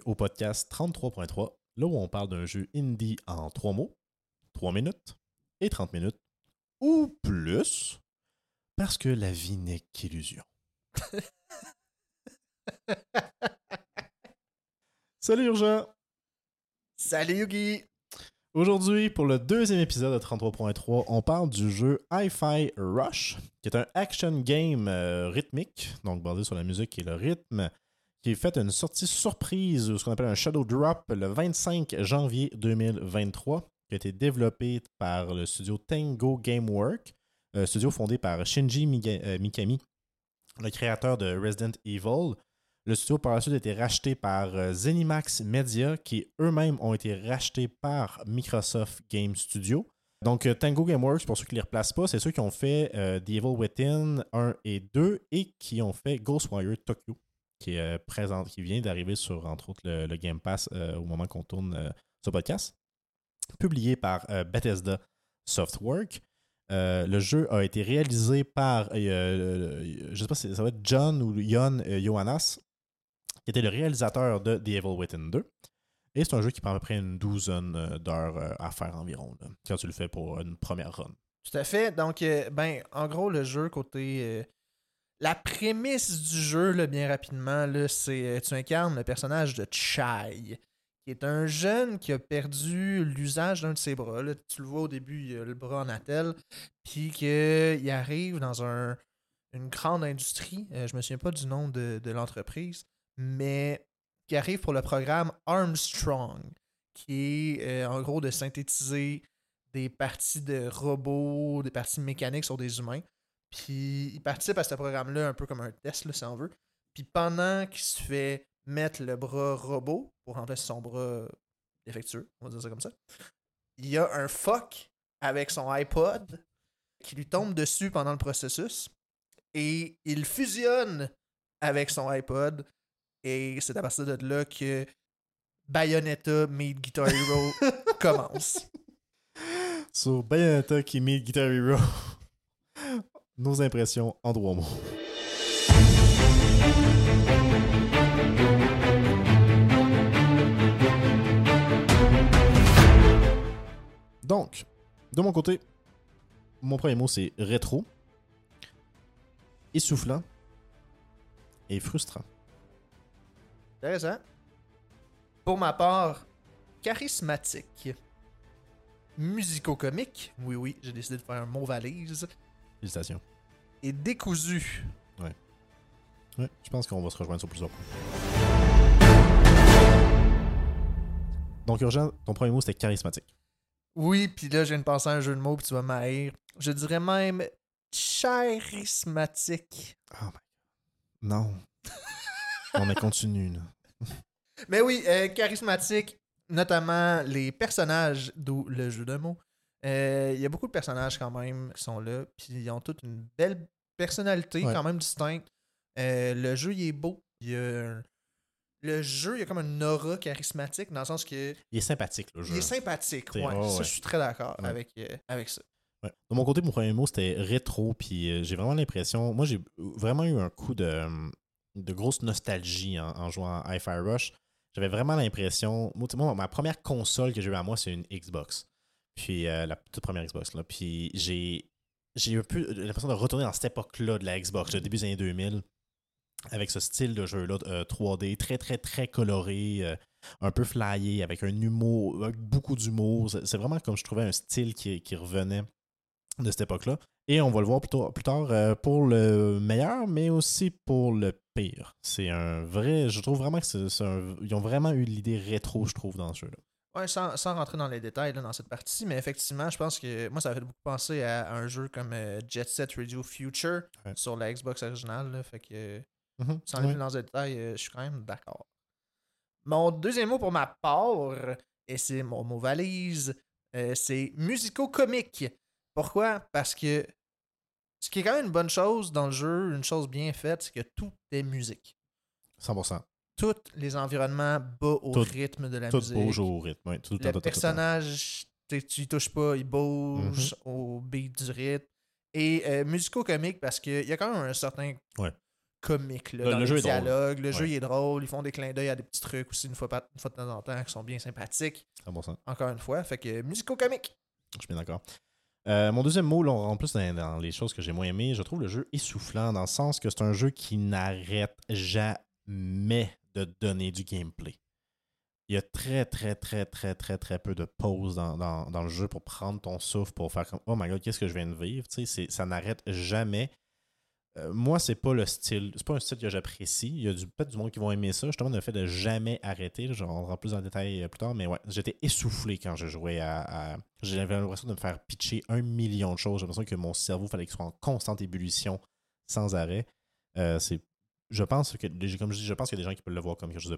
bienvenue au podcast 33.3, là où on parle d'un jeu indie en 3 mots, 3 minutes et 30 minutes, ou plus, parce que la vie n'est qu'illusion. Salut Urgent! Salut Yugi! Aujourd'hui, pour le deuxième épisode de 33.3, on parle du jeu Hi-Fi Rush, qui est un action game euh, rythmique, donc basé sur la musique et le rythme, qui est fait une sortie surprise, ce qu'on appelle un Shadow Drop, le 25 janvier 2023, qui a été développé par le studio Tango Gamework, un studio fondé par Shinji euh, Mikami, le créateur de Resident Evil. Le studio par la suite a été racheté par euh, Zenimax Media, qui eux-mêmes ont été rachetés par Microsoft Game Studio. Donc, euh, Tango Gameworks, pour ceux qui ne les replacent pas, c'est ceux qui ont fait euh, The Evil Within 1 et 2 et qui ont fait Ghostwire Tokyo, qui, est, euh, présent, qui vient d'arriver sur, entre autres, le, Game Pass euh, au moment qu'on tourne euh, ce podcast. Publié par Bethesda Softwork. Le jeu a été réalisé par, je sais pas si ça va être John ou Jon Johannes, qui était le réalisateur de The Evil Within 2. Et c'est un jeu qui prend à peu près une douzaine d'heures à faire environ, quand tu le fais pour une première run. Tout à fait. Donc, ben, en gros, le jeu, côté. La prémisse du jeu, là, bien rapidement, c'est euh, tu incarnes le personnage de Chai, qui est un jeune qui a perdu l'usage d'un de ses bras. Tu le vois au début, il a le bras en attelle, puis qu'il arrive dans un, une grande industrie. euh, je me souviens pas du nom de, de l'entreprise, mais qui arrive pour le programme Armstrong, qui est euh, en gros de synthétiser des parties de robots, des parties mécaniques sur des humains. Puis il participe à ce programme-là un peu comme un test, si on veut. Puis pendant qu'il se fait mettre le bras robot pour remplacer son bras défectueux, on va dire ça comme ça, il y a un fuck avec son iPod qui lui tombe dessus pendant le processus et il fusionne avec son iPod et c'est à partir de là que Bayonetta Meet Guitar Hero commence. Sur Bayonetta qui met Guitar Hero, nos impressions en trois mots. Donc, de mon côté, mon premier mot c'est rétro, essoufflant et frustrant. Intéressant. Pour ma part, charismatique. Musico-comique. Oui, oui, j'ai décidé de faire un mot valise. Félicitations. Et décousu. Ouais, je pense qu'on va se rejoindre sur plusieurs points. Donc, Urgent, ton premier mot c'était charismatique. Oui, puis là, je viens de penser à un jeu de mots, puis tu vas m'haïr. Je dirais même charismatique. Oh my god. Non. On est continue, là. Mais oui, euh, charismatique, notamment les personnages, d'où le jeu de mots. Euh, Il y a beaucoup de personnages quand même qui sont là, puis ils ont toute une belle personnalité Ouais. quand même distincte. Euh, le jeu, il est beau. Il y a Le jeu, il y a comme une aura charismatique dans le sens que Il est sympathique, le jeu. il est sympathique. Ouais, ça, ouais. je suis très d'accord Ouais. avec, euh, avec ça. Ouais. De mon côté, mon premier mot, c'était rétro, puis euh, j'ai vraiment l'impression... Moi, j'ai vraiment eu un coup de, de grosse nostalgie en, en jouant à Hi-Fi Rush. J'avais vraiment l'impression... Moi, moi, ma première console que j'ai eue à moi, c'est une Xbox. Puis euh, la toute première Xbox, là. Puis j'ai... J'ai un peu l'impression de retourner dans cette époque-là de la Xbox, le début des années 2000, avec ce style de jeu-là, euh, 3D, très, très, très coloré, euh, un peu flyé, avec un humour, avec beaucoup d'humour. C'est vraiment comme je trouvais un style qui, qui revenait de cette époque-là. Et on va le voir plus tard, plus tard euh, pour le meilleur, mais aussi pour le pire. C'est un vrai. Je trouve vraiment que c'est Ils ont vraiment eu l'idée rétro, je trouve, dans ce jeu-là. Ouais, sans, sans rentrer dans les détails là, dans cette partie, mais effectivement, je pense que moi, ça fait beaucoup penser à un jeu comme euh, Jet Set Radio Future Ouais. sur la Xbox originale. là, fait que Mhm. sans aller Ouais. dans les détails, euh, je suis quand même d'accord. Mon deuxième mot pour ma part, et c'est mon mot valise, euh, c'est musico-comique. Pourquoi? Parce que ce qui est quand même une bonne chose dans le jeu, une chose bien faite, c'est que tout est musique. 100%. Tous les environnements bas au Tout- rythme de la Tout musique. bouge au rythme. ouais, tout, Le tout, personnage, tu y touches pas, il bouge Mhm. au beat du rythme. Et euh, musico-comique parce qu'il y a quand même un certain Ouais. comique là, Le- dans le jeu est drôle. dialogues. Le Ouais. jeu il est drôle. Ils font des clins d'œil à des petits trucs aussi une fois, par- une fois de temps en temps qui sont bien sympathiques. Ah, bon. Encore une fois. Fait que musico-comique. Je suis bien d'accord. Euh, mon deuxième mot, là, en plus dans, dans les choses que j'ai moins aimées, je trouve le jeu essoufflant dans le sens que c'est un jeu qui n'arrête jamais de donner du gameplay. Il y a très, très, très, très, très, très peu de pauses dans, dans- le jeu pour prendre ton souffle, pour faire comme Oh my god, qu'est-ce que je viens de vivre? Ça n'arrête jamais. Euh, moi, c'est pas le style, c'est pas un style que j'apprécie. Il y a peut-être du monde qui vont aimer ça. Justement, le fait de jamais arrêter. on rentre plus le détail euh, plus tard, mais ouais, j'étais essoufflé quand je jouais à. à- J'avais l'impression de me faire pitcher un million de choses. J'ai l'impression que mon cerveau fallait qu'il soit en constante ébullition sans arrêt. Euh, c'est, je pense que, comme je dis, je pense qu'il y a des gens qui peuvent le voir comme quelque chose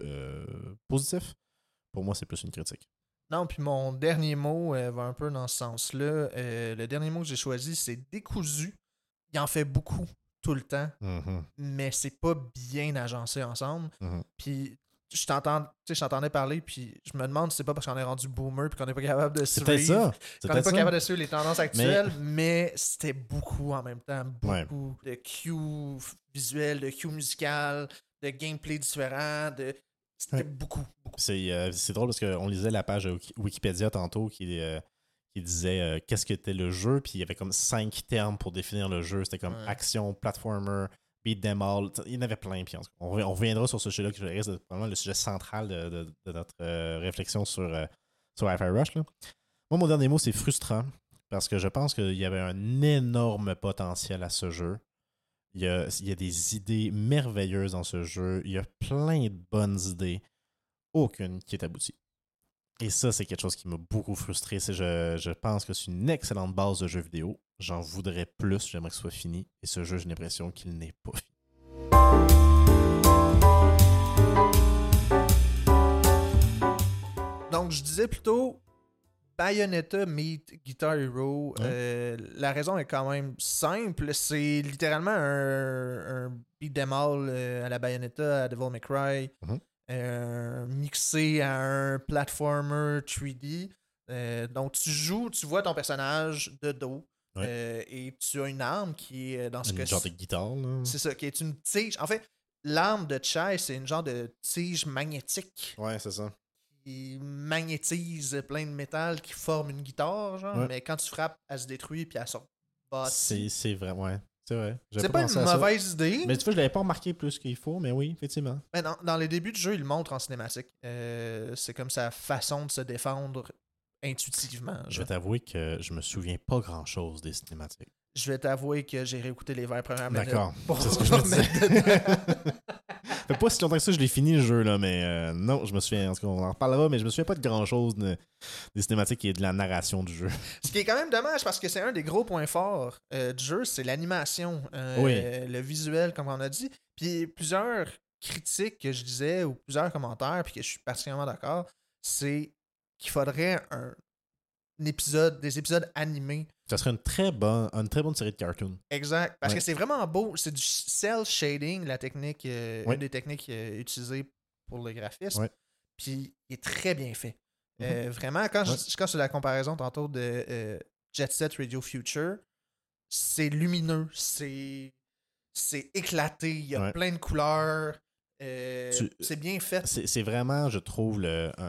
de euh, positif. Pour moi, c'est plus une critique. Non, puis mon dernier mot euh, va un peu dans ce sens-là. Euh, le dernier mot que j'ai choisi, c'est décousu. Il en fait beaucoup tout le temps, Mhm, mais c'est pas bien agencé ensemble. mhm. Puis je t'entendais parler, puis je me demande si c'est pas parce qu'on est rendu boomer puis qu'on n'est pas capable de suivre. ça. Qu'on n'est pas capable de suivre les tendances actuelles, mais, c'était beaucoup en même temps. Beaucoup de cues visuels, de cues musicales, de gameplay différents, de. C'était Ouais. beaucoup. C'est euh, c'est drôle parce qu'on lisait la page Wiki- Wikipédia tantôt qui, euh, qui disait euh, qu'est-ce qu'était le jeu, puis il y avait comme cinq termes pour définir le jeu. C'était comme Ouais. action, platformer, beat them all. Il y en avait plein. Puis on, on reviendra sur ce sujet-là qui reste probablement le sujet central de, notre euh, réflexion sur, euh, sur Hi-Fi Rush. Moi, mon dernier mot, c'est frustrant parce que je pense qu'il y avait un énorme potentiel à ce jeu. Il y a des idées merveilleuses dans ce jeu. Il y a plein de bonnes idées. Aucune qui est aboutie. Et ça, c'est quelque chose qui m'a beaucoup frustré. Je, je pense que c'est une excellente base de jeu vidéo. J'en voudrais plus. J'aimerais que ce soit fini. Et ce jeu, j'ai l'impression qu'il n'est pas fini. Donc, je disais plutôt Bayonetta meet Guitar Hero. Euh, la raison est quand même simple. C'est littéralement un, un beat 'em all euh, à la Bayonetta, à Devil May Cry, Mhm. Euh, mixé à un platformer 3D. Euh, donc, tu joues, tu vois ton personnage de dos. Ouais. euh, et tu as une arme qui est dans ce Une cas genre de guitare. Là. C'est ça, qui est une tige. En fait, l'arme de Chai, c'est une genre de tige magnétique Ouais, c'est ça. qui magnétise plein de métal qui forme une guitare, genre. Ouais. Mais quand tu frappes, elle se détruit puis elle sort C'est c'est vrai. Ouais, c'est vrai. J'avais C'est pas une mauvaise idée. Mais tu vois, je l'avais pas remarqué plus qu'il faut, mais oui, effectivement. Mais dans, dans les débuts du jeu, il le montre en cinématique. Euh, c'est comme sa façon de se défendre intuitivement. Je vais t'avouer que je me souviens pas grand chose des cinématiques. Je vais t'avouer que j'ai réécouté les 20 premières minutes. D'accord. pour C'est ce que je me disais. fait pas si longtemps que ça, je l'ai fini le jeu, là, mais euh, non, je me souviens. En tout cas, on en reparlera, mais je me souviens pas de grand chose des cinématiques et de la narration du jeu. Ce qui est quand même dommage parce que c'est un des gros points forts euh, du jeu, c'est l'animation, euh, Oui. le visuel, comme on a dit. Puis plusieurs critiques que je disais ou plusieurs commentaires, puis que je suis particulièrement d'accord, c'est qu'il faudrait un, un épisode, des épisodes animés. Ça serait une très bonne, une très bonne série de cartoons. Exact. Parce Ouais. que c'est vraiment beau. C'est du cell shading, la technique, euh, une des techniques euh, utilisées pour le graphisme. Ouais. Puis il est très bien fait. Mhm. Euh, vraiment, quand, je, quand je fais la comparaison tantôt de Jet Set Radio Future, c'est lumineux, c'est c'est éclaté, il y a plein de couleurs. c'est bien fait. C'est vraiment, je trouve,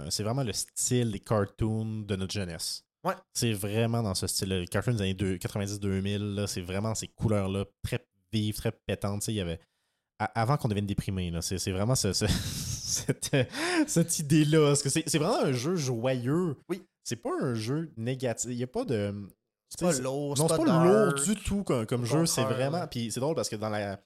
c'est vraiment le style des cartoons de notre jeunesse. Ouais. C'est vraiment dans ce style. Les cartoons des années deux- 90-2000, là, c'est vraiment ces couleurs-là très vives, très pétantes. Il y avait. Avant qu'on devienne déprimé, c'est vraiment ce- ce- cette, cette idée-là. Parce que c'est vraiment un jeu joyeux. Oui. C'est pas un jeu négatif. Il n'y a pas de. C'est pas lourd, Non, c'est pas, dark. lourd du tout comme, comme jeu. C'est vraiment. Puis c'est drôle parce que dans la.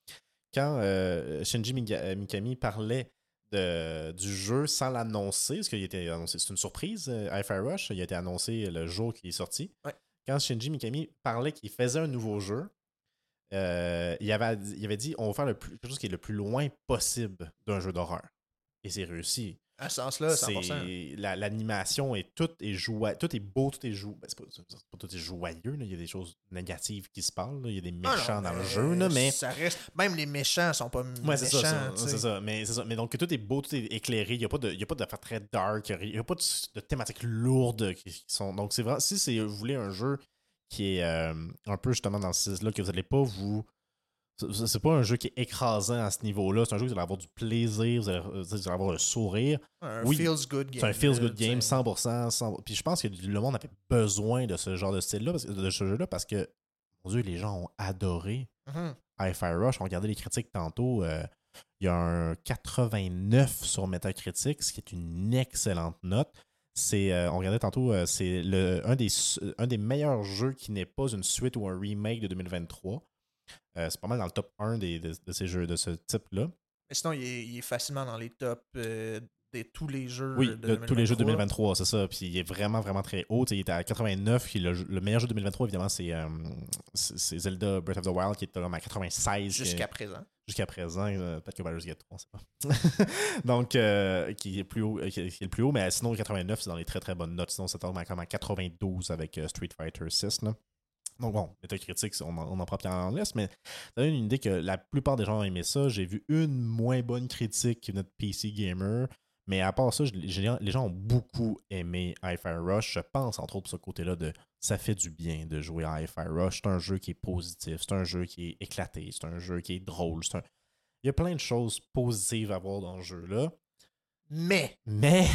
Quand euh, Shinji Mikami parlait de, du jeu sans l'annoncer, parce qu'il était annoncé, c'est une surprise, euh, Hi-Fi Rush, il a été annoncé le jour qu'il est sorti. Ouais. Quand Shinji Mikami parlait qu'il faisait un nouveau jeu, euh, il, avait, il avait dit on va faire le plus, quelque chose qui est le plus loin possible d'un jeu d'horreur. Et c'est réussi. À ce sens-là, 100%. C'est- la- L'animation est tout est joyeux, tout est beau, tout est joyeux. c'est pas, c'est pas tout est joyeux, là. il y a des choses négatives qui se parlent, là. il y a des Ah non, méchants dans le jeu, là, mais Ça reste... Même les méchants sont pas Ouais, méchants. ça, c'est ça. Mais ça. Mais donc, tout est beau, tout est éclairé. Il n'y a pas de- il y a pas d'affaires très dark. Il n'y a pas de, de thématiques lourdes qui, qui sont. Donc, c'est vrai. Si vous voulez un jeu qui est euh, un peu justement dans ce style-là, que vous n'allez pas vous c'est pas un jeu qui est écrasant à ce niveau-là. C'est un jeu où vous allez avoir du plaisir, vous allez, vous allez avoir un sourire. Un Oui, feels good game. C'est un feels good game, tu sais. 100%. 100%. Puis je pense que le monde avait besoin de ce genre de style-là, parce que- de ce jeu-là, parce que, mon Dieu, les gens ont adoré. Hi-Fi Rush. On regardait les critiques tantôt. euh, il y a un 89 sur Metacritic, ce qui est une excellente note. C'est, euh, on regardait tantôt, euh, c'est un, des, un des meilleurs jeux qui n'est pas une suite ou un remake de 2023. Euh, c'est pas mal dans le top 1 des, de, de ces jeux de ce type-là. Mais sinon, il est, il est facilement dans les tops euh, de tous les jeux. Oui, de, de tous les jeux de 2023. 2023, c'est ça. Puis il est vraiment, vraiment très haut. Il était à 89. Puis le, le meilleur jeu de 2023, évidemment, c'est euh, c'est Zelda Breath of the Wild qui est à 96. Jusqu'à présent. jusqu'à présent. euh, Peut-être que Baldur's Gate 3, on sait pas. Donc, qui, est plus haut, qui, est, le plus haut. Mais sinon, le 89, c'est dans les très, très bonnes notes. Sinon, ça tombe à comme à 92 avec Street Fighter 6. Là. Donc bon, Metacritic, on en, on en prend bien en laisse, mais ça donne une idée que la plupart des gens ont aimé ça. J'ai vu une moins bonne critique qui venait de PC Gamer. Mais à part ça, je- les gens les gens ont beaucoup aimé Hi-Fi Rush. Je pense, entre autres, ce côté-là de ça fait du bien de jouer à Hi-Fi Rush. C'est un jeu qui est positif, c'est un jeu qui est éclaté, c'est un jeu qui est drôle. un- Il y a plein de choses positives à voir dans ce jeu-là. Mais, Mais.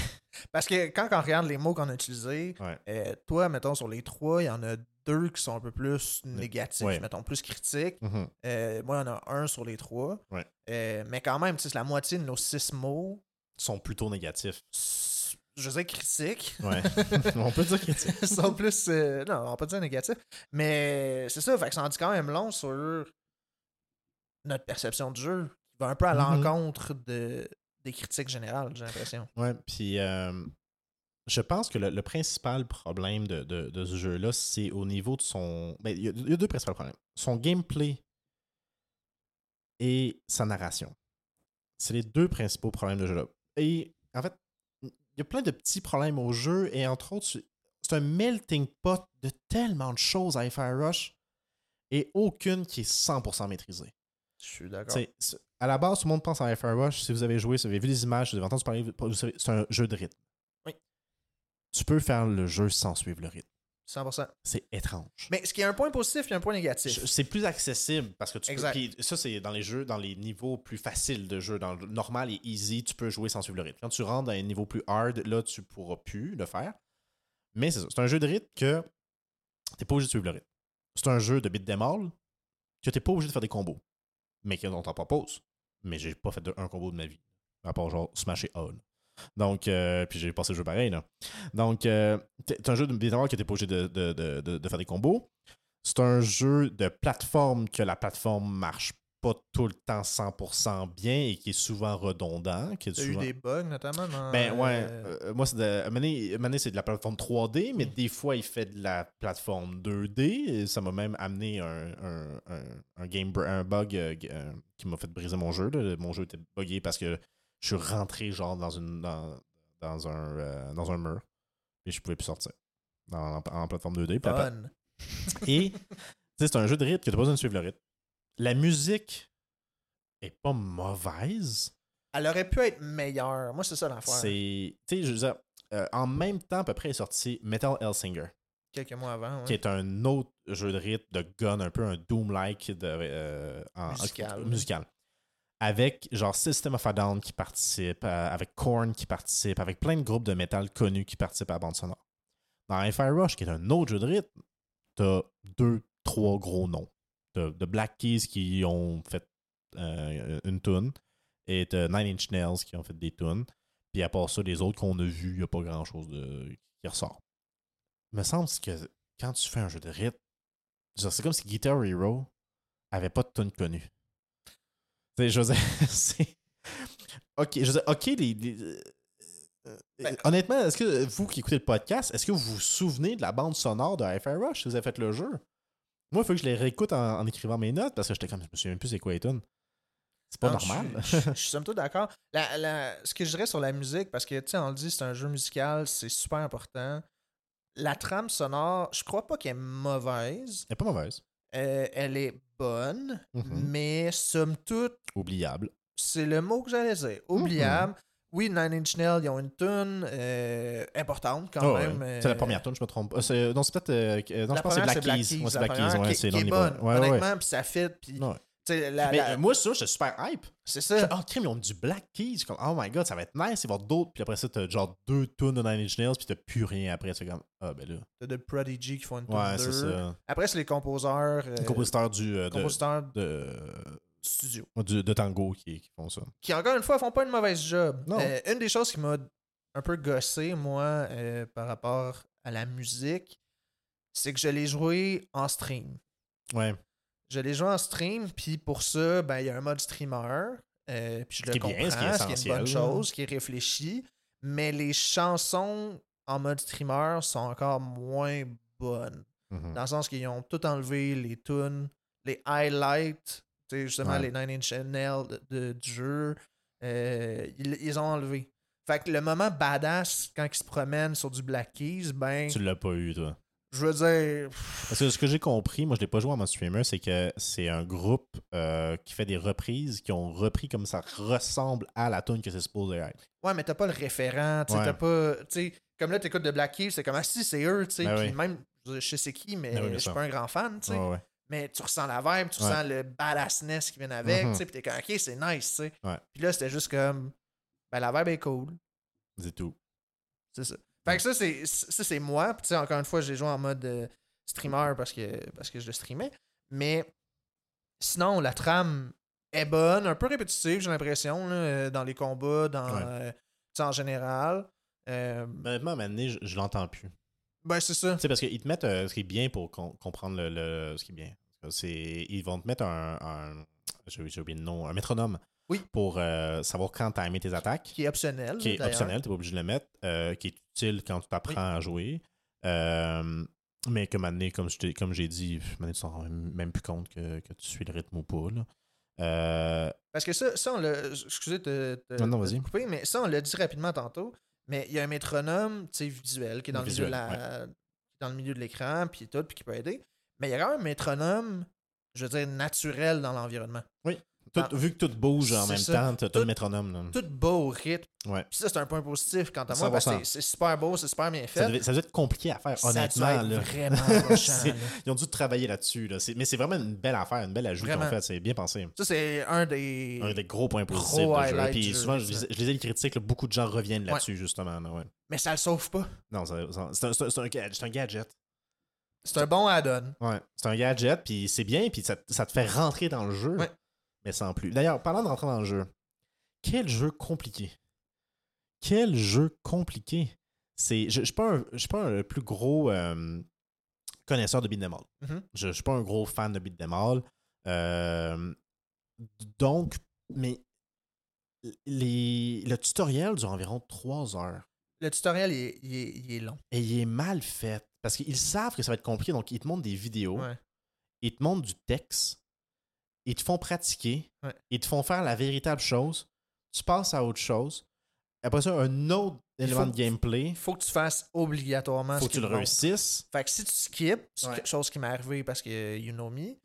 parce que quand on regarde les mots qu'on a utilisés, Ouais. euh, toi, mettons, sur les trois, il y en a deux qui sont un peu plus négatifs, Ouais. mettons, plus critiques. Mhm. Euh, moi, il y en a un sur les trois. Ouais. Euh, mais quand même, sais, la moitié de nos six mots. sont plutôt négatifs. Je veux dire critiques. Ouais. on peut dire critique. sont plus. euh, non, on pas dire négatifs. Mais c'est ça, fait que ça en dit quand même long sur notre perception du jeu. Qui va un peu à Mhm. l'encontre de, des critiques générales, j'ai l'impression. Ouais, puis euh, je pense que le, le principal problème de, de- de ce jeu-là, c'est au niveau de son. ben, Il y, a- il y a deux principaux problèmes. Son gameplay et sa narration. C'est les deux principaux problèmes de jeu-là. Et en fait, il y a plein de petits problèmes au jeu, et entre autres, c'est un melting pot de tellement de choses à Fire Rush, et aucune qui est 100% maîtrisée. Je suis d'accord. À la base, tout le monde pense à Fire Rush. Si vous avez joué, si vous avez vu les images, si vous avez entendu parler, c'est un jeu de rythme. Tu peux faire le jeu sans suivre le rythme. 100%. C'est étrange. Mais ce qui est un point positif, a un point négatif. C'est plus accessible parce que tu peux. Exact. puis ça, c'est dans les jeux, dans les niveaux plus faciles de jeu. Dans le normal et easy, tu peux jouer sans suivre le rythme. Quand tu rentres dans un niveau plus hard, là, tu pourras plus le faire. Mais c'est ça. C'est un jeu de rythme que t'es pas obligé de suivre le rythme. C'est un jeu de beat them all que t'es pas obligé de faire des combos. Mais qu'on t'en propose. Mais j'ai pas fait de, un combo de ma vie. À part genre smasher all. Donc, euh, puis j'ai passé le jeu pareil, là. Donc, euh, c'est un jeu de all que t'es pas obligé de, de- de- faire des combos. C'est un jeu de plateforme que la plateforme marche pas tout le temps 100% bien et qui est souvent redondant. Qui est T'as eu souvent... des bugs, notamment dans. Ben ouais, euh, euh, moi c'est de, c'est de la plateforme 3D, mais Mm. des fois il fait de la plateforme 2D. Et ça m'a même amené un, un, un- un game br- un bug euh, euh, qui m'a fait briser mon jeu. là. Mon jeu était buggé parce que je suis rentré genre dans une dans, dans un euh, dans un mur et je pouvais plus sortir dans, en, en plateforme 2D. Puis après- fun. et c'est un jeu de rythme que tu n'as pas besoin de suivre le rythme. La musique est pas mauvaise. Elle aurait pu être meilleure. Moi, c'est ça l'affaire. C'est. Tu sais, je veux dire, euh, en même temps, à peu près, est sorti Metal Hellsinger, Quelques mois avant. ouais. qui est un autre jeu de rythme, de gun, un peu un Doom-like de, euh, en- Musical. musical. Avec genre System of a Down qui participe, euh, avec Korn qui participe, avec plein de groupes de métal connus qui participent à la bande sonore. Dans Fire Rush, qui est un autre jeu de rythme, t'as deux, trois gros noms. T'as de Black Keys qui ont fait euh, une tune et t'as Nine Inch Nails qui ont fait des tunes. Puis à part ça, les autres qu'on a vus, il n'y a pas grand chose de... qui ressort. Il me semble que quand tu fais un jeu de rythme, c'est comme si Guitar Hero avait pas de tune connue. Tu sais, je veux dire, c'est. Ok, je veux dire, ok, les. les- euh, euh, Ben- honnêtement, est-ce que vous qui écoutez le podcast, est-ce que vous vous souvenez de la bande sonore de Hi-Fi Rush si vous avez fait le jeu? Moi, il faut que je les réécoute en, en écrivant mes notes parce que j'étais comme, je me souviens même plus c'est quoi les tunes. C'est pas Non, normal. Je, je- je suis somme toute d'accord. La- la- ce que je dirais sur la musique, parce que, tu sais, on le dit, c'est un jeu musical, c'est super important. La trame sonore, je crois pas qu'elle est mauvaise. Elle est pas mauvaise. Euh, elle est bonne, Mhm. mais somme toute, Oubliable. c'est le mot que j'allais dire. Oubliable. Oui, Nine Inch Nails, ils ont une tune euh, importante quand ouais. même. C'est la euh, première tune, je me trompe pas. C'est- Non, c'est peut-être. euh, euh, non, la je pense que c'est Black Keys. Ouais, c'est la Black Keys. Ouais, c'est qui est bonne, Ouais, ouais, ouais. honnêtement, puis ça fit, puis Ouais. La- Mais la- euh, moi, ça, j'étais super hype. c'est Je ça. Oh, crime, ils ont du Black Keys. Comme, oh my god, ça va être nice. Il va y avoir d'autres. Puis après ça, t'as genre deux tunes de Nine Inch Nails, puis t'as plus rien après. C'est comme, ah ben là. T'as The Prodigy qui font une Ouais, tune c'est deux. ça. Après, c'est les composeurs. euh, Le compositeur du, euh, de, compositeurs de, studio. du- de tango qui, qui font ça. Qui, encore une fois, font pas une mauvaise job. Non. Euh, une des choses qui m'a un peu gossé, moi, par rapport à la musique, c'est que je l'ai joué en stream. Ouais. Je l'ai joué en stream, puis pour ça, ben, il y a un mode streamer. euh, puis je Ce le qui est comprends, bien, ce qui est ce qui est une bonne chose, qui est réfléchi. Mais les chansons en mode streamer sont encore moins bonnes. Mhm. Dans le sens qu'ils ont tout enlevé, les tunes, les highlights, tu sais, justement Ouais. les Nine Inch Nails de, de- du jeu, euh, ils, ils ont enlevé. Fait que le moment badass, quand ils se promènent sur du Black Keys, ben, Tu l'as pas eu, toi. Je veux dire, Parce que ce que j'ai compris, moi je l'ai pas joué en mode streamer, c'est que c'est un groupe euh, qui fait des reprises, qui ont repris comme ça ressemble à la tune que c'est supposé être. ouais, mais t'as pas le référent, tu Ouais. t'as pas, tu sais, comme là, t'écoutes de Black Keys, c'est comme, ah si, c'est eux, tu sais, Ben oui. même, je sais c'est qui, mais Ben oui, je suis pas un grand fan, tu sais. Ouais, ouais. mais tu ressens la vibe, tu ressens le badassness qui vient avec, Mhm. tu sais, puis t'es comme, ok, c'est nice, tu sais. Puis là, c'était juste comme, ben la vibe est cool, C'est tout. c'est ça. Fait que ça, c'est, ça, c'est moi, puis tu sais, encore une fois, j'ai joué en mode euh, streamer parce que, parce que je le streamais, mais sinon, la trame est bonne, un peu répétitive, j'ai l'impression, là, euh, dans les combats, dans, Ouais. euh, en général. Euh, Honnêtement, maintenant, je, je l'entends plus. ben, c'est ça. Sais, parce qu'ils te mettent ce qui est bien pour com- comprendre le, le- ce qui est bien. C'est, ils vont te mettre un. un- j'ai oublié le nom, un métronome. Oui. Pour euh, savoir quand tu mis tes attaques. Qui est optionnel. Qui est optionnel, tu pas obligé de le mettre. euh, qui est utile quand tu apprends à jouer. Euh, mais que maintenant, comme, je comme j'ai dit, maintenant, tu t'en rends même plus compte que, que tu suis le rythme ou pas. Là. Euh, Parce que ça, ça on l'a. Excusez de Non, non, de vas-y. couper, mais ça, on l'a dit rapidement tantôt. Mais il y a un métronome visuel qui est dans, Visuel, le, milieu de la- dans le milieu de l'écran, puis tout, puis qui peut aider. Mais il y a quand même un métronome, je veux dire, naturel dans l'environnement. Tout- Ah, vu que tout bouge en même ça. temps, tu as Tout- le métronome. là. Tout beau au rythme. Ouais. Puis ça, c'est un point positif quant à moi, parce que 100%. c'est- super beau, c'est super bien Ça fait. devait, ça devait être compliqué à faire, Ça honnêtement. être vraiment. Ils ont dû travailler là-dessus. Là. Mais c'est vraiment une belle affaire, une belle ajout qu'ils ont Vraiment. fait. C'est bien pensé. Ça, c'est un des. Un des gros points positifs du jeu. Puis jeu, souvent, je, ça. lisais- je lisais les critiques, là, beaucoup de gens reviennent là-dessus, justement. là, ouais. Mais ça le sauve pas. Non, ça- ça- c'est un, un- gadget. c'est un gadget. C'est un bon add-on. Ouais. C'est un gadget, puis c'est bien, puis ça, ça te fait rentrer dans le jeu, Ouais. Mais sans plus. D'ailleurs, parlant de rentrer dans le jeu, quel jeu compliqué? Quel jeu compliqué? C'est, je ne suis pas, un- je suis pas un- le plus gros euh, connaisseur de beat'em all. Mhm. Je ne suis pas un gros fan de beat'em all. Euh, donc, mais les, le tutoriel dure environ 3 heures. Le tutoriel, il est, il est- il est long. Et il est mal fait. Parce qu'ils savent que ça va être compliqué, donc ils te montrent des vidéos, Ouais. ils te montrent du texte, ils te font pratiquer, Ouais. ils te font faire la véritable chose, tu passes à autre chose. Après ça, un autre Il élément de gameplay, Il faut que tu fasses obligatoirement faut ce que tu le réussisses. Fait que si tu skips, c'est Ouais. quelque chose qui m'est arrivé parce que you know me,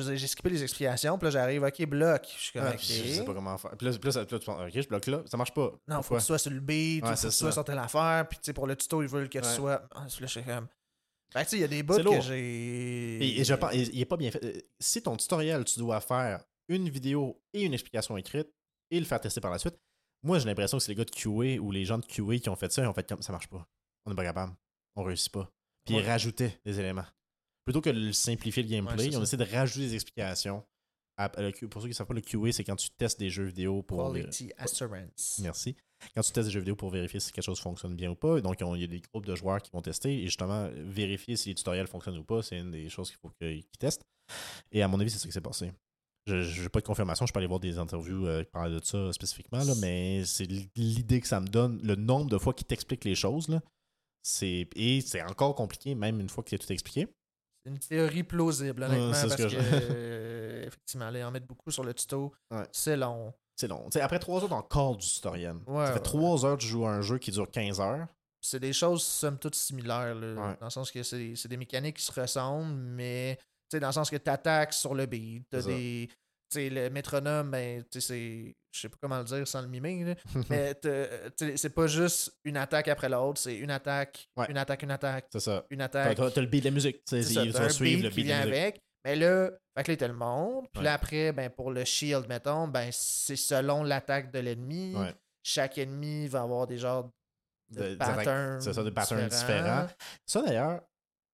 veux dire, j'ai skippé les explications, puis là j'arrive, ok, bloc. Je suis comme, Ah, ok. Je sais pas comment faire. Puis là, puis là, ça- puis là, tu penses, ok, je bloque là, ça marche pas. Non, faut que tu sois sur le beat, Ouais, ou faut que tu sois sur telle affaire, puis tu sais, pour le tuto, ils veulent que tu sois. Ah, là, je suis comme. Sais, il y a des bouts que j'ai. Et, et je pense, et il est pas bien fait. Euh, Si ton tutoriel, tu dois faire une vidéo et une explication écrite et le faire tester par la suite, moi j'ai l'impression que c'est les gars de QA ou les gens de QA qui ont fait ça, ils ont fait comme ça marche pas. On n'est pas capable. On réussit pas. Puis Ouais. ils rajoutaient des éléments. Plutôt que de simplifier le gameplay, Ouais, ça. essayé de rajouter des explications. À- à pour ceux qui ne savent pas, le QA, c'est quand tu testes des jeux vidéo pour. Quality Assurance. Merci. Quand tu testes des jeux vidéo pour vérifier si quelque chose fonctionne bien ou pas, donc on- il y a des groupes de joueurs qui vont tester et justement vérifier si les tutoriels fonctionnent ou pas, c'est une des choses qu'il faut qu'ils testent. Et à mon avis, c'est ça qui s'est passé. Je n'ai pas de confirmation, je peux aller voir des interviews euh, qui parlent de ça spécifiquement, là, mais c'est l'idée que ça me donne, le nombre de fois qu'ils t'expliquent les choses. Là, et c'est encore compliqué, même une fois que tu tout expliqué. C'est une théorie plausible, honnêtement, Ouais, ce parce que que, je- euh, effectivement, aller en mettre beaucoup sur le tuto, Ouais. c'est long. C'est long. Tu sais, après trois heures, t'as encore du tutoriel. Ouais, ça fait ouais, trois heures que tu joues à un jeu qui dure 15 heures. C'est des choses, somme toute, similaires, là, dans le sens que c'est des mécaniques qui se ressemblent, mais dans le sens que tu attaques sur le beat, t'as des. Tu sais, le métronome, ben, c'est. Je sais pas comment le dire sans le mimer, là, mais c'est pas juste une attaque après l'autre, c'est une attaque, Ouais. une attaque, une attaque, c'est ça. une attaque. t'as- t'as le beat de la musique. Tu vas suivre beat le qui beat de la musique. avec. Mais là, fait que là, le montre. Puis Ouais. là, après, ben, pour le shield, mettons, ben, c'est selon l'attaque de l'ennemi. Ouais. Chaque ennemi va avoir des genres de, patterns. C'est ça, des patterns différents. Ça, d'ailleurs,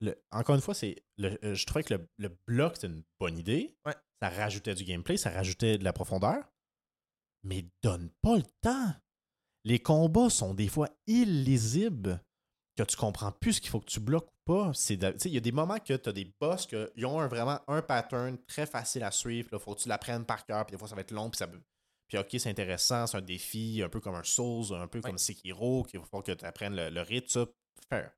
le- encore une fois, c'est euh, je trouvais que le, le bloc, c'était une bonne idée. Ouais. Ça rajoutait du gameplay, ça rajoutait de la profondeur. Mais donne pas le temps. Les combats sont des fois illisibles, que tu comprends plus ce qu'il faut que tu bloques ou pas. Il y a des moments que tu as des boss qui ont un- vraiment un pattern très facile à suivre. Il faut que tu l'apprennes par cœur, puis des fois ça va être long, puis ça Puis ok, c'est intéressant, c'est un défi, un peu comme un Souls, un peu comme Sekiro, qu'il va falloir que tu apprennes le, le rythme, ça, faire.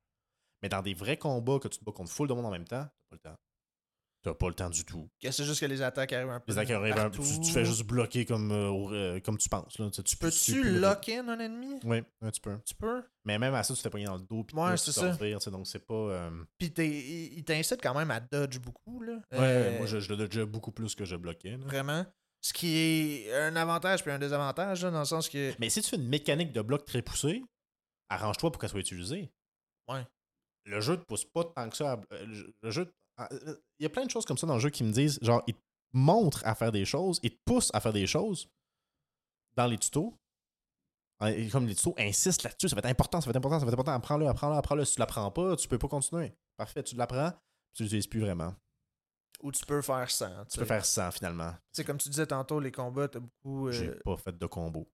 Mais dans des vrais combats que tu te bats contre full de monde en même temps, t'as pas le temps. T'as pas le temps du tout. C'est juste que les attaques arrivent un peu. Les attaques arrivent un- partout. tu, tu fais juste bloquer comme, euh, euh, comme tu penses. Là. Tu, tu peux Peux-tu lock-in un ennemi? Oui, ouais, tu peux. Tu peux? Mais même à ça, tu te fais pogner dans le dos. Puis Ouais, c'est ça. donc c'est pas. euh, Puis t'es- il t'incite quand même à dodge beaucoup. Là. Ouais, Euh, moi je, je le dodgeais beaucoup plus que je bloquais. là. Vraiment. Ce qui est un avantage puis un désavantage, là, dans le sens que. Mais si tu fais une mécanique de bloc très poussée, arrange-toi pour qu'elle soit utilisée. Ouais. Le jeu te pousse pas tant que ça. à- le- Le jeu. Ah, euh, Il y a plein de choses comme ça dans le jeu qui me disent, genre, il te montre à faire des choses, il te pousse à faire des choses dans les tutos. Euh, et Comme les tutos insistent là-dessus, ça va être important, ça va être important, ça va être important, apprends-le, apprends-le, apprends-le. Si tu l'apprends pas, tu peux pas continuer. Parfait, tu l'apprends, tu l'utilises plus vraiment. Où tu peux faire ça. Tu peux faire ça finalement. sais, comme tu disais tantôt, les combats, t'as beaucoup. euh, J'ai pas fait de combo.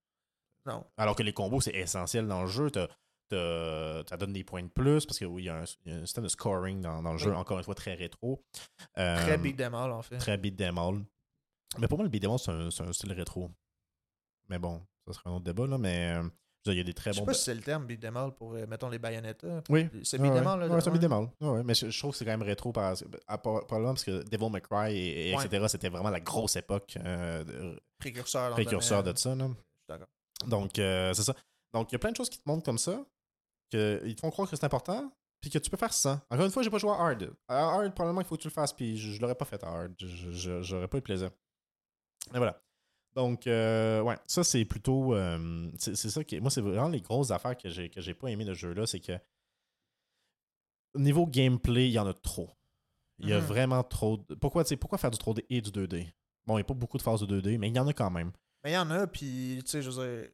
Non. Alors que les combos, c'est essentiel dans le jeu. T'as- Ça donne des points de plus parce que oui, il y, a un il y a un système de scoring dans, dans le jeu, encore une fois, très rétro. Euh, Très beat them all, en fait. Très beat them all. Mais pour moi, le beat them all, c'est un, style rétro. Mais bon, ça serait un autre débat, là. Mais euh, je il y a des très Je sais bons. pas si c'est le terme beat them all pour, euh, mettons, les Bayonetta. Oui. C'est beat ouais. all, là. Ouais, c'est beat them all. Ouais, ouais. Mais je, je trouve que c'est quand même rétro, par, probablement parce que Devil May Cry et, et Ouais. etc., c'était vraiment la grosse époque euh, de- Précurseur. précurseur de ça. Là. Je suis d'accord. Donc, euh, c'est ça. Donc, il y a plein de choses qui te montrent comme ça, qu'ils te font croire que c'est important, puis que tu peux faire ça. Encore une fois, j'ai pas joué à hard. À hard, probablement qu'il faut que tu le fasses, puis je, je l'aurais pas fait à hard. J'aurais pas eu de plaisir. Et voilà. Donc, euh, ouais, ça, c'est plutôt. euh, c'est ça qui. Moi, c'est vraiment les grosses affaires que j'ai pas aimé de ce jeu-là, c'est que. Au niveau gameplay, il y en a trop. Il y a Mhm. vraiment trop. de- Pourquoi, tu sais, pourquoi faire du 3D et du 2D Bon, il n'y a pas beaucoup de phases de 2D, mais il y en a quand même. Mais il y en a, puis, tu sais, je veux dire,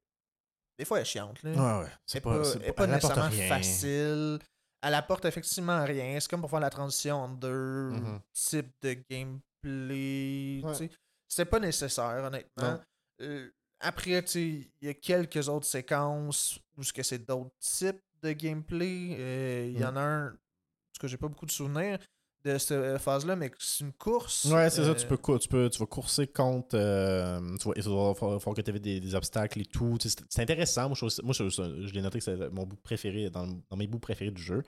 des fois, elle est chiante, là. Ouais, ouais. C'est pas, c'est est pas elle apporte nécessairement rien. facile. Elle apporte effectivement rien. C'est comme pour faire la transition entre deux Mhm. types de gameplay. Ouais. C'était pas nécessaire, honnêtement. Euh, après, il y a quelques autres séquences où ce que c'est d'autres types de gameplay. Euh, Il y Mm. en a un, parce que j'ai pas beaucoup de souvenirs de cette phase-là, mais c'est une course. Ouais, c'est ça, Euh, tu peux, tu peux tu vas courser contre. euh, tu vas, il va falloir, falloir que tu aies des, des obstacles et tout. C'est intéressant. Moi, je, trouve- moi, je, je- je l'ai noté que c'est mon bout préféré, dans, dans mes bouts préférés du jeu.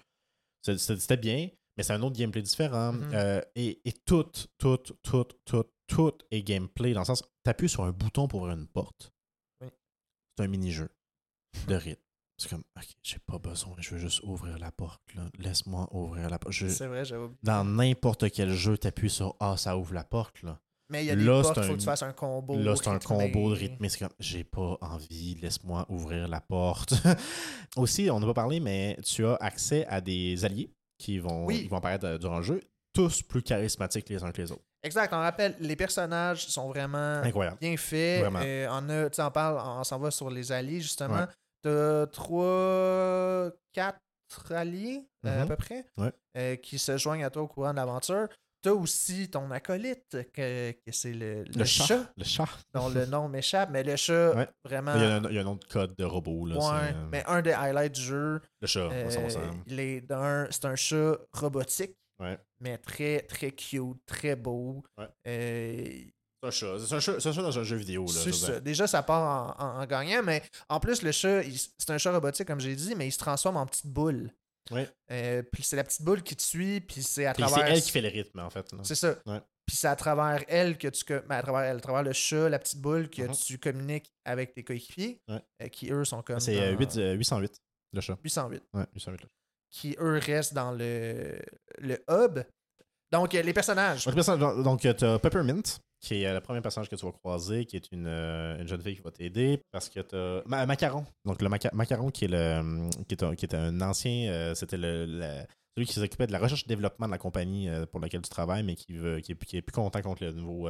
C'était bien, mais c'est un autre gameplay différent. Mhm. Euh, et, et tout, tout, tout, tout, tout est gameplay dans le sens, tu appuies sur un bouton pour ouvrir une porte. Oui. C'est un mini-jeu de rythme. C'est comme, ok, j'ai pas besoin, je veux juste ouvrir la porte. là. Laisse-moi ouvrir la porte. Je- C'est vrai, j'avais dans n'importe quel jeu, tu appuies sur Ah, ça ouvre la porte. Là, Mais il y a des Là, portes, il faut un- que tu fasses un combo. là c'est un combo de rythme. C'est comme J'ai pas envie, laisse-moi ouvrir la porte. Aussi, on n'a pas parlé, mais tu as accès à des alliés qui vont, Oui. qui vont apparaître euh, durant le jeu, tous plus charismatiques les uns que les autres. Exact, on rappelle, les personnages sont vraiment Incroyable. bien faits. Vraiment. Euh, on, a, on parle, on s'en va sur les alliés, justement. Ouais. T'as trois, quatre alliés, euh, à Mhm. peu près, Ouais. euh, qui se joignent à toi au courant de l'aventure. T'as aussi ton acolyte, que, que c'est le, le Le chat, chat. Le chat. dont le nom m'échappe, mais le chat, Ouais. vraiment. Il y, a un, il y a un autre code de robot. Là, ouais, euh, mais un des highlights du jeu, Le chat, euh, d'un- c'est un chat robotique, Ouais. mais très, très cute, très beau. Euh, C'est un chat. C'est un chat, c'est un chat dans un jeu vidéo. Là, C'est ça. Déjà, ça part en, en- en gagnant, mais en plus, le chat, il- c'est un chat robotique, comme j'ai dit, mais il se transforme en petite boule. Ouais. Euh, puis c'est la petite boule qui te suit, puis c'est à travers. C'est elle qui fait le rythme, en fait. là. C'est ça. Ouais. Puis c'est à travers elle que tu. ben, à travers elle, à travers le chat, la petite boule, que Mhm. tu communiques avec tes coéquipiers, Ouais. euh, qui eux sont comme. C'est euh, dans- 8, euh, 808, le chat. 808. Ouais, 808. le chat. Qui eux restent dans le, le hub. Donc, les personnages. Donc, tu as Peppermint, qui est euh, le premier personnage que tu vas croiser, qui est une, euh, une jeune fille qui va t'aider, parce que tu as Macaron. Donc, le Maca- Macaron, qui est, le, qui est, un, qui est un ancien. euh, C'était le, celui qui s'occupait de la recherche et développement de la compagnie pour laquelle tu travailles, mais qui, veut, qui, est, plus content contre le nouveau,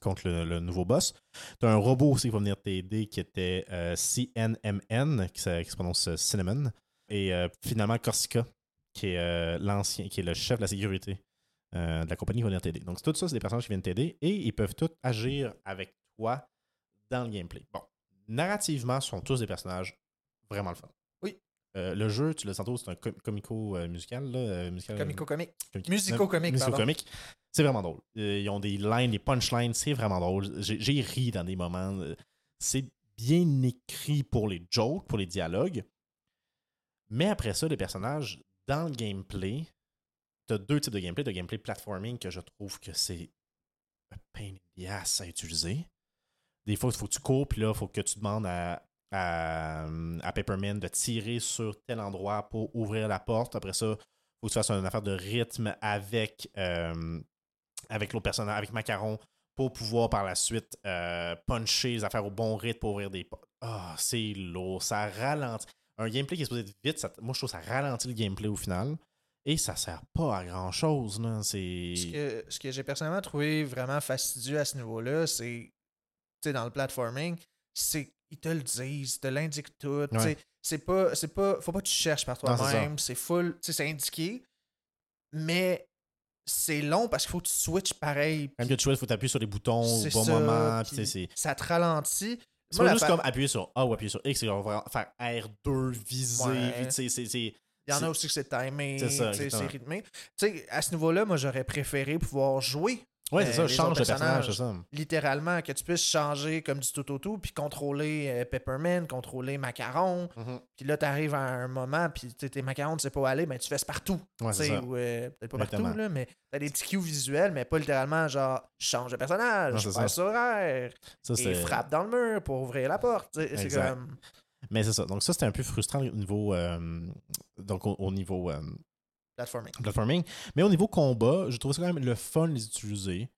contre le, nouveau boss. Tu as un robot aussi qui va venir t'aider qui était CNMN, qui, qui se prononce Cinnamon. Et finalement, Corsica, qui est l'ancien, qui est le chef de la sécurité euh, de la compagnie, qui va venir t'aider. Donc, tout ça, c'est des personnages qui viennent t'aider et ils peuvent tous agir avec toi dans le gameplay. Bon, narrativement, ce sont tous des personnages vraiment le fun. Oui. Euh, le jeu, tu le sens c'est un com- comico-musical. là, euh, musical, Comico-comique. comique- Musico-comique, musico-comique. C'est vraiment drôle. Ils ont des lines, des punchlines, c'est vraiment drôle. J'ai ri dans des moments. C'est bien écrit pour les jokes, pour les dialogues. Mais après ça, les personnages, dans le gameplay, tu as deux types de gameplay. Tu gameplay platforming que je trouve que c'est pain in the à utiliser. Des fois, il faut que tu cours, puis là, il faut que tu demandes à, à, Peppermint de tirer sur tel endroit pour ouvrir la porte. Après ça, il faut que tu fasses une affaire de rythme avec, euh, avec l'autre personnage, avec Macaron, pour pouvoir par la suite euh, puncher les affaires au bon rythme pour ouvrir des portes. Ah, c'est lourd, ça ralentit. Un gameplay qui est supposé être vite, moi je trouve que ça ralentit le gameplay au final. Et ça sert pas à grand chose. Là. Ce que, ce que j'ai personnellement trouvé vraiment fastidieux à ce niveau-là, c'est, tu sais, dans le platforming, c'est ils te le disent, ils te l'indiquent tout. Ouais. C'est pas, c'est pas, faut pas que tu cherches par toi-même. C'est full, c'est indiqué, mais c'est long parce qu'il faut que tu switches pareil. Même que tu il faut t'appuyer sur les boutons au bon ça, moment. Ça te ralentit. c'est juste comme appuyer sur A ou appuyer sur X, c'est genre vraiment faire R2, viser. Ouais. c'est- Il y en a aussi que c'est timé, C'est rythmé. Tu sais, à ce niveau-là, moi, j'aurais préféré pouvoir jouer Ouais, c'est Euh, ça, les change de personnage, personnages. c'est ça. littéralement, que tu puisses changer comme du tout au tout, puis contrôler euh, Peppermint, contrôler Macaron. Mhm. Puis là, tu arrives à un moment, puis tes macarons, tu sais pas où aller, mais tu fais partout. Ouais, c'est ça. euh, peut-être pas partout, là, mais t'as des petits cues visuels, mais pas littéralement genre change de Non, personnage, c'est passe sur R, Ça, et frappe dans le mur pour ouvrir la porte. C'est comme. Mais c'est ça. Donc, ça, c'était un peu frustrant au niveau. euh, donc, au, au niveau euh, Platforming. platforming. Mais au niveau combat, je trouve ça quand même le fun de les utiliser.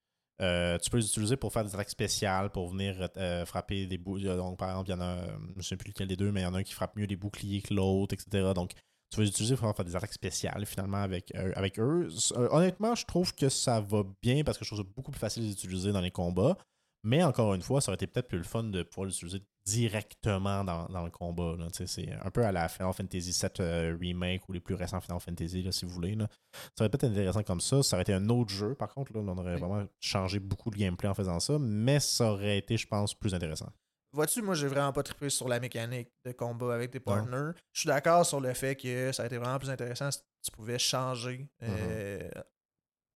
Euh, tu peux les utiliser pour faire des attaques spéciales, pour venir euh, frapper des boucliers. Donc, par exemple, il y en a, je ne sais plus lequel des deux, mais il y en a un qui frappe mieux les boucliers que l'autre, etc. Donc, tu vas les utiliser pour faire des attaques spéciales, finalement, avec, euh, avec eux. Honnêtement, je trouve que ça va bien parce que je trouve ça beaucoup plus facile d'utiliser dans les combats. Mais encore une fois, ça aurait été peut-être plus le fun de pouvoir l'utiliser directement dans, dans le combat. C'est un peu à la Final Fantasy VII euh, Remake ou les plus récents Final Fantasy, là, si vous voulez. là. Ça aurait peut-être été intéressant comme ça. Ça aurait été un autre jeu, par contre. Là, on aurait Oui. vraiment changé beaucoup de gameplay en faisant ça, mais ça aurait été, je pense, plus intéressant. Vois-tu, moi, j'ai vraiment pas trippé sur la mécanique de combat avec tes partners. Je suis d'accord sur le fait que ça a été vraiment plus intéressant si tu pouvais changer euh,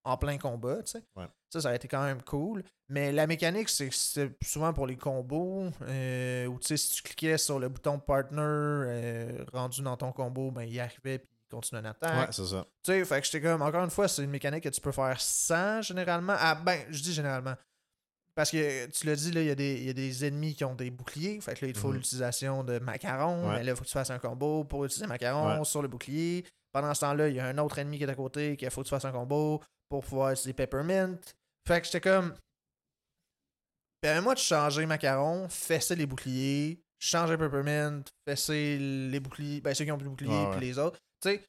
en plein combat, tu sais. Ouais. Ça, ça a été quand même cool. Mais la mécanique, c'est que c'est souvent pour les combos, euh, où tu sais, si tu cliquais sur le bouton partner euh, rendu dans ton combo, ben il arrivait puis il continuait une attaque. Ouais, c'est ça. Tu sais, fait que j'étais comme, encore une fois, c'est une mécanique que tu peux faire sans généralement. Ah, ben, je dis généralement. Parce que tu l'as dit, là, il y, a des- il y a des ennemis qui ont des boucliers. Fait que là, il te faut Mhm. l'utilisation de macarons. Ouais. Mais là, il faut que tu fasses un combo pour utiliser macaron Ouais. sur le bouclier. Pendant ce temps-là, il y a un autre ennemi qui est à côté qu'il faut que tu fasses un combo pour pouvoir utiliser peppermint. Fait que j'étais comme. Permets-moi de changer macaron, fesser les boucliers, changer peppermint, fesser les boucliers. Ben, ceux qui ont plus de boucliers, Ouais, puis les autres. Tu sais,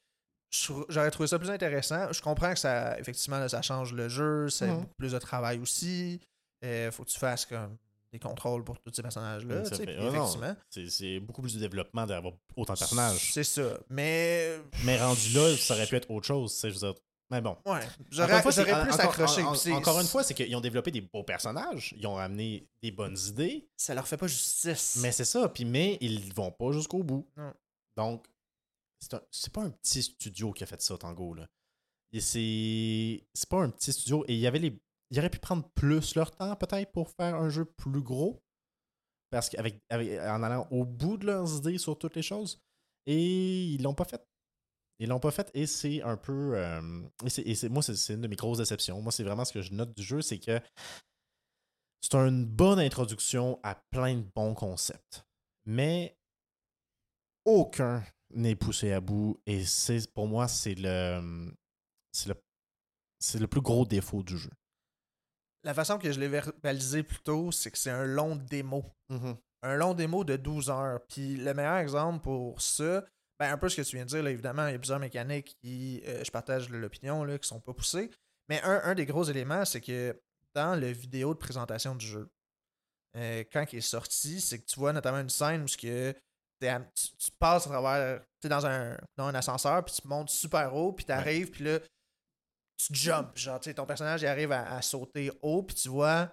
j'aurais trouvé ça plus intéressant. Je comprends que ça, effectivement, là, ça change le jeu, c'est Mhm. beaucoup plus de travail aussi. Euh, faut que tu fasses comme des contrôles pour tous ces personnages-là. Effectivement. C'est c'est beaucoup plus de développement d'avoir autant de personnages. C'est ça. Mais. Mais rendu là, ça aurait pu être autre chose. Je veux dire. Mais bon. Ouais. Encore J'aurais une fois, c'est- j'aurais plus encore- accroché. en- en- encore une fois, c'est qu'ils ont développé des beaux personnages. Ils ont amené des bonnes idées. Ça leur fait pas justice. Mais c'est ça. Puis, mais ils vont pas jusqu'au bout. Non. Donc, c'est pas un petit studio qui a fait ça, Tango. Là. Et c'est c'est pas un petit studio. Et il y avait les. Ils auraient pu prendre plus leur temps, peut-être, pour faire un jeu plus gros. Parce qu'avec avec- en allant au bout de leurs idées sur toutes les choses. Et ils l'ont pas fait. Ils l'ont pas fait et c'est un peu. euh, et c'est- moi, c'est c'est une de mes grosses déceptions. Moi, c'est vraiment ce que je note du jeu, c'est que c'est une bonne introduction à plein de bons concepts. Mais aucun n'est poussé à bout et c'est pour moi, c'est le. C'est le. C'est le plus gros défaut du jeu. La façon que je l'ai verbalisé plus tôt, c'est que c'est un long démo. Un long démo de 12 heures. Puis le meilleur exemple pour ça, Ben, un peu ce que tu viens de dire, là, évidemment, il y a plusieurs mécaniques qui, euh, je partage l'opinion, qui sont pas poussées. Mais un, un des gros éléments, c'est que dans le vidéo de présentation du jeu, euh, quand il est sorti, c'est que tu vois notamment une scène où que tu passes à travers, tu es dans un, dans un ascenseur, puis tu montes super haut, puis tu arrives, puis là, tu jumps. Genre, tu sais, ton personnage, il arrive à, à sauter haut, puis tu vois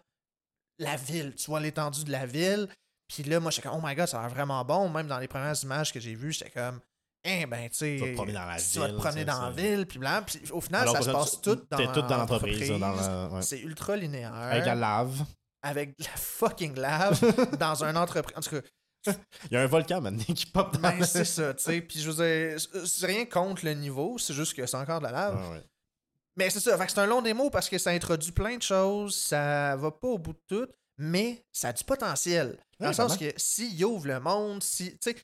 la ville, tu vois l'étendue de la ville. Puis là, moi, j'étais comme, oh my god, ça a l'air vraiment bon. Même dans les premières images que j'ai vues, j'étais comme, eh ben, tu sais. Tu vas te promener dans la tu vas te ville, promener dans la ville, puis blanc. Puis au final, Alors ça se passe tout dans t'es tout dans l'entreprise. ouais. C'est ultra linéaire. Avec la lave. avec de la fucking lave dans un entreprise. En tout cas, Il y a un volcan maintenant qui pop dans ben, c'est ça, tu sais. Puis je veux dire, c'est- c'est rien contre le niveau, c'est juste que c'est encore de la lave. Ouais. Mais c'est ça, c'est un long démo parce que ça introduit plein de choses, ça va pas au bout de tout, mais ça a du potentiel. Dans le sens que s'il ouvre le monde, si, tu sais,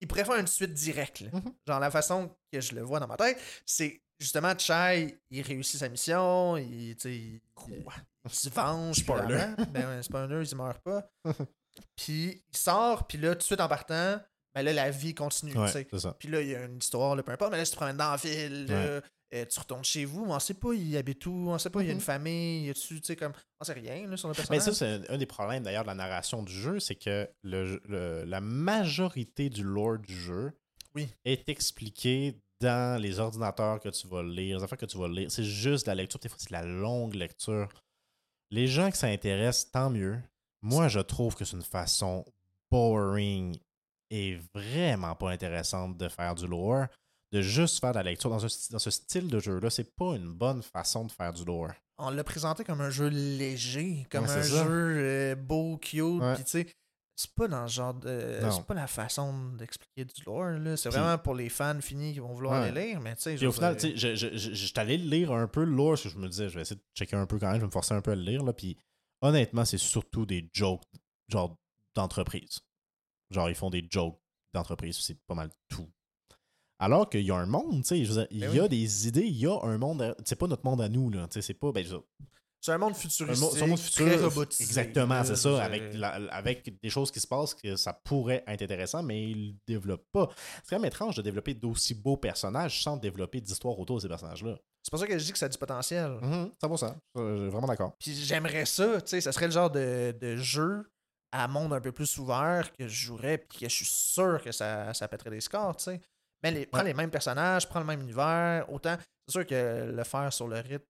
il pourrait faire une suite directe. Mhm. Genre la façon que je le vois dans ma tête, c'est justement Chai, il réussit sa mission, il, tu sais, il, il se venge. Spoiler. Ben spoiler, il meurt pas. puis il sort, puis là, tout de suite en partant, ben là, la vie continue, Ouais. Puis là, il y a une histoire, là, peu importe. Mais là, si tu promènes dans la ville, là, euh, tu retournes chez vous, mais on sait pas, il habite où, on sait pas, il y a une Mhm. famille, y a-tu, tu sais, comme. On sait rien, là, sur le Mais personnage. ça, c'est un, un des problèmes d'ailleurs de la narration du jeu, c'est que le, la majorité du lore du jeu Oui. est expliqué dans les ordinateurs que tu vas lire, les affaires que tu vas lire. C'est juste de la lecture. Des fois, c'est de la longue lecture. Les gens que ça intéresse, tant mieux. Moi, je trouve que c'est une façon boring et vraiment pas intéressante de faire du lore. De juste faire de la lecture dans, un dans ce style de jeu-là, c'est pas une bonne façon de faire du lore. On l'a présenté comme un jeu léger, comme Ouais, un ça. jeu euh, beau, cute, Ouais. tu sais. C'est pas dans le genre de. Non. C'est pas la façon d'expliquer du lore, là. C'est vraiment pour les fans finis qui vont vouloir Ouais. les lire, mais tu sais. Puis au final, tu sais, j'étais allé lire un peu le lore, parce que je me disais, je vais essayer de checker un peu quand même, je vais me forcer un peu à le lire, là, puis honnêtement, c'est surtout des jokes, genre, d'entreprise. Genre, ils font des jokes d'entreprise, c'est pas mal tout. Alors qu'il y a un monde, tu sais, il Ben y a oui. des idées, il y a un monde, c'est pas notre monde à nous, là, tu sais, c'est pas, ben, C'est un monde un monde, c'est un monde futur, très robotisé. exactement, c'est ça, avec, dire. la- avec des choses qui se passent que ça pourrait être intéressant, mais ils le développent pas. C'est quand même étrange de développer d'aussi beaux personnages sans développer d'histoire autour de ces personnages-là. C'est pour ça que je dis que ça a du potentiel. Ça vaut ça. Je suis vraiment d'accord. Puis j'aimerais ça, tu sais, ça serait le genre de, de jeu à monde un peu plus ouvert que je jouerais, puis que je suis sûr que ça, ça pèterait des scores, tu sais. Mais les, prends Ouais. les mêmes personnages, prends le même univers, autant. C'est sûr que le faire sur le rythme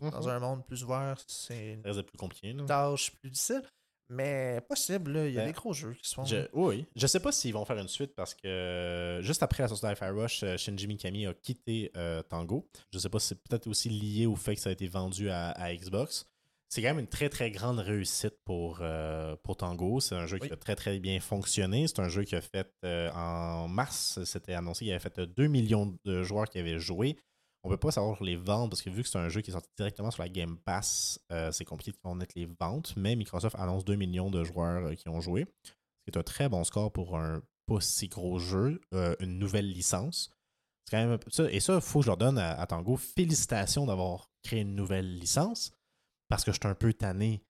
dans Mhm. un monde plus ouvert, c'est une plus compliqué. là. tâche plus difficile. Mais possible, là, il y a Ouais. des gros jeux qui se font. Je, oui, je sais pas s'ils vont faire une suite parce que euh, juste après la sortie de Fire Rush, euh, Shinji Mikami a quitté euh, Tango. Je sais pas si c'est peut-être aussi lié au fait que ça a été vendu à, à Xbox. C'est quand même une très très grande réussite pour, euh, pour Tango. C'est un jeu Oui. qui a très très bien fonctionné. C'est un jeu qui a fait euh, en mars, c'était annoncé qu'il avait fait euh, 2 millions de joueurs qui avaient joué. On peut pas savoir les ventes parce que vu que c'est un jeu qui est sorti directement sur la Game Pass, euh, c'est compliqué de connaître les ventes, mais Microsoft annonce 2 millions de joueurs qui ont joué. C'est un très bon score pour un pas si gros jeu, une nouvelle licence. C'est quand même ça. Et ça, il faut que je leur donne à, à Tango félicitations d'avoir créé une nouvelle licence parce que je suis un peu tanné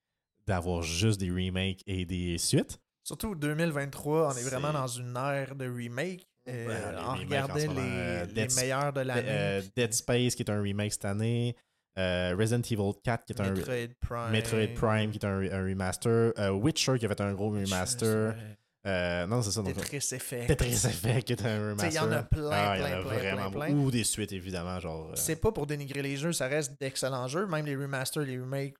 d'avoir juste des remakes et des suites. Surtout 2023, on est vraiment dans une ère de remake. Euh, Ouais, on regardait les, euh, les Dead- meilleurs de l'année. Euh, Dead Space qui est un remake cette année. euh, Resident Evil 4 qui est un Metroid Prime. Metroid Prime qui est un, un remaster. euh, Witcher qui a fait un gros remaster. Tetris Euh, non, c'est ça. Donc, Effect. Tetris Effect est un remaster. il y en a plein, Ah, il y en plein, a plein, vraiment plein, plein. Ou des suites, évidemment. Genre, euh, C'est pas pour dénigrer les jeux, ça reste d'excellents jeux. Même les remasters, les remakes,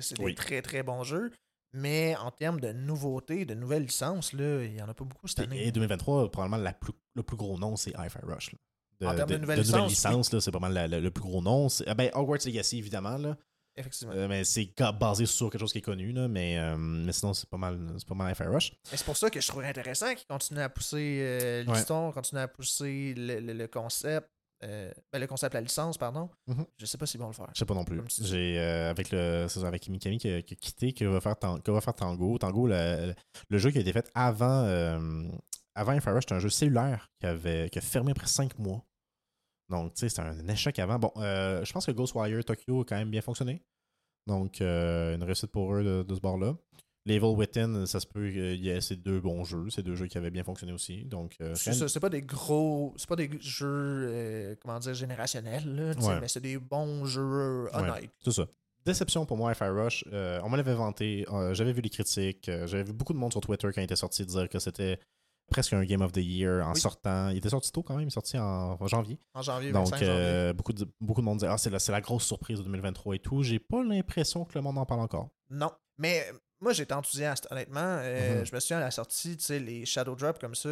c'est des très très bons jeux. Mais en termes de nouveautés, de nouvelles licences, là, il y en a pas beaucoup cette année. Et 2023, probablement la plus- le plus gros nom, c'est Hi-Fi Rush. là. En termes de nouvelles licences, c'est pas mal la- la- le plus gros nom. Ah ben, Hogwarts Legacy, évidemment. Là. Effectivement. Euh, mais c'est basé sur quelque chose qui est connu. Là, mais, euh, mais sinon, c'est pas mal, c'est pas mal Rush. Mais c'est pour ça que je trouverais intéressant qu'ils continuent à pousser euh, Ouais. l'histoire, continuent à pousser le, le- le concept. euh, ben, le concept, la licence, pardon. Mhm. Je sais pas s'ils vont le faire. Je sais pas non plus. J'ai avec le avec Mikami qui, a- qui a quitté, qui va faire, qui va faire Tango. Tango, le, le jeu qui a été fait avant, avant Rush, c'était un jeu cellulaire qui, avait, qui a fermé après 5 mois. Donc, tu sais, c'était un échec avant. Bon, euh, je pense que Ghostwire Tokyo a quand même bien fonctionné. Donc, euh, une réussite pour eux de, de ce bord-là. Level Within, ça se peut qu'il y ait ces deux bons jeux, ces deux jeux qui avaient bien fonctionné aussi. Donc, euh, C'est c'est pas des gros. C'est pas des jeux, euh, comment dire, générationnels, là, Ouais. mais c'est des bons jeux honnêtes. C'est ça. Déception pour moi, Hi-Fi Rush. euh, on me l'avait vanté. euh, j'avais vu les critiques. euh, j'avais vu beaucoup de monde sur Twitter quand il était sorti dire que c'était presque un Game of the Year en Oui. sortant. Il était sorti tôt quand même. Il est sorti en janvier. En janvier, Donc, 25 janvier. euh, beaucoup, de, beaucoup de monde disait Ah, c'est la, c'est la grosse surprise de 2023 et tout. J'ai pas l'impression que le monde en parle encore. Non. Mais moi, j'étais enthousiaste, honnêtement. Euh, Mhm. Je me souviens à la sortie, tu sais, les Shadow Drop comme ça,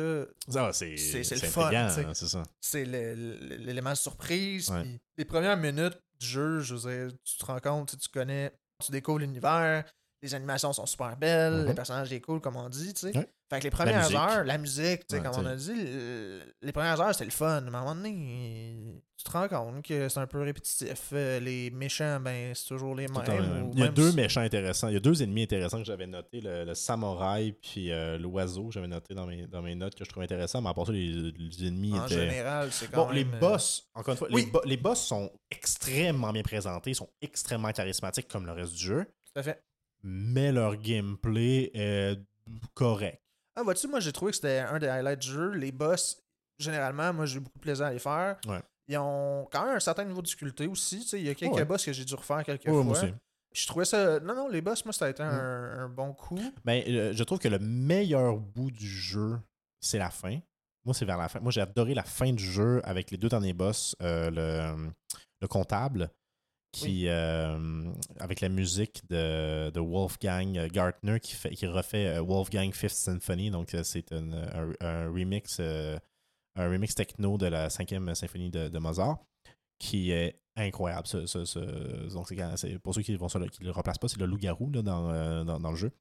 Ah, c'est le fun, hein, c'est ça. c'est l'élément de surprise. Ouais. puis les premières minutes du jeu, je veux dire, tu te rends compte, tu connais, tu découvres l'univers, les animations sont super belles, les personnages sont cool, comme on dit, tu sais. Ouais. Fait que les premières heures, la musique, tu sais, Ouais, comme on a dit, le- les premières heures, c'était le fun. Mais à un moment donné, tu te rends compte que c'est un peu répétitif. Euh, Les méchants, ben, c'est toujours les mêmes. même. Il y a même deux si- méchants intéressants. Il y a deux ennemis intéressants que j'avais notés le, le samouraï puis euh, l'oiseau. J'avais noté dans mes, dans mes notes que je trouvais intéressants, mais à part ça, les, les ennemis En étaient. général, c'est quand Bon, les même, euh, boss, encore une fois, Oui. les, bo- les boss sont extrêmement bien présentés, sont extrêmement charismatiques comme le reste du jeu, Tout à fait. mais leur gameplay est correct. Ah, vois-tu, moi, j'ai trouvé que c'était un des highlights du jeu. Les boss, généralement, moi, j'ai eu beaucoup de plaisir à les faire. Ouais. Ils ont quand même un certain niveau de difficulté aussi. tu sais, Il y a quelques Ouais. boss que j'ai dû refaire quelques Ouais, fois. moi aussi. Je trouvais ça. Non, non, les boss, moi, ça a été Mm. un, un bon coup. Mais euh, je trouve que le meilleur bout du jeu, c'est la fin. Moi, c'est vers la fin. Moi, j'ai adoré la fin du jeu avec les deux derniers boss, euh, le, le comptable, qui, euh, avec la musique de, de Wolfgang Gartner, qui, fait, qui refait euh, Wolfgang Fifth Symphony. Donc, euh, c'est un, un remix, euh, un remix techno de la cinquième symphonie de, de Mozart, qui est incroyable. Ce- ce- ce- donc, c'est pour ceux qui ne le replacent pas, c'est le loup-garou là, dans, dans, dans le jeu.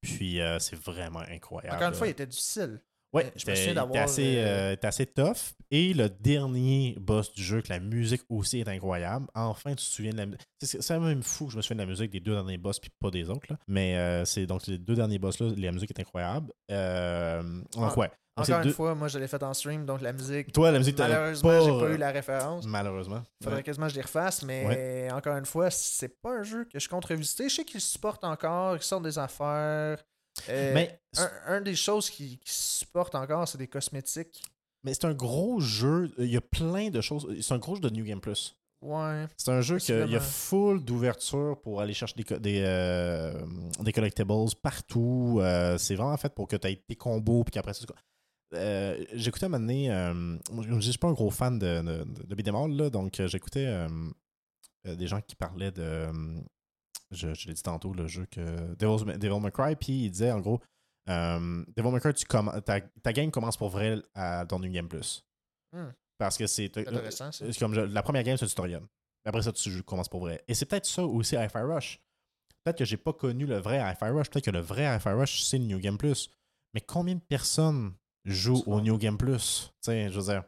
Puis, euh, c'est vraiment incroyable. Encore une fois, il était difficile. Ouais, je me souviens d'avoir, assez, euh, euh, assez tough. Et le dernier boss du jeu, que la musique aussi est incroyable. Enfin, tu te souviens de la musique. C'est même fou que je me souvienne de la musique des deux derniers boss, puis pas des autres. là. Mais euh, c'est donc les deux derniers boss-là, la musique est incroyable. Euh, donc, Ah, ouais. Donc, Encore une deux- fois, moi, je l'ai fait en stream, donc la musique. Toi, la musique, Malheureusement, pas, j'ai pas euh, eu la référence. Malheureusement. Faudrait Ouais. quasiment que je les refasse, mais encore une fois, c'est pas un jeu que je compte revisiter. Je sais qu'ils supportent encore, qu'ils sortent des affaires. Euh, Mais, un, un des choses qui, qui supportent encore, c'est des cosmétiques. mais c'est un gros jeu. Il y a plein de choses. C'est un gros jeu de New Game Plus. Ouais. C'est un jeu qu'il y a full d'ouverture pour aller chercher des, des, euh, des collectibles partout. Euh, c'est vraiment fait pour que tu aies tes combos puis qu'après ça. Euh, j'écoutais un moment donné, euh, je ne suis pas un gros fan de, de, là, donc euh, j'écoutais euh, euh, des gens qui parlaient de. Euh, je je l'ai dit tantôt, le jeu que. Devil's, Devil May Cry, puis il disait en gros euh, Devil May Cry, tu comm- ta, ta game commence pour vrai à, dans New Game Plus. Hmm. Parce que c'est. Intéressant, ça. c'est comme je- la première game, c'est un tutoriel. Après ça, tu joues- commences pour vrai. Et c'est peut-être ça aussi Hi-Fi Rush. Peut-être que j'ai pas connu le vrai Hi-Fi Rush. Peut-être que le vrai Hi-Fi Rush, c'est le New Game Plus. Mais combien de personnes jouent au New Game Plus? Tu sais, je veux dire.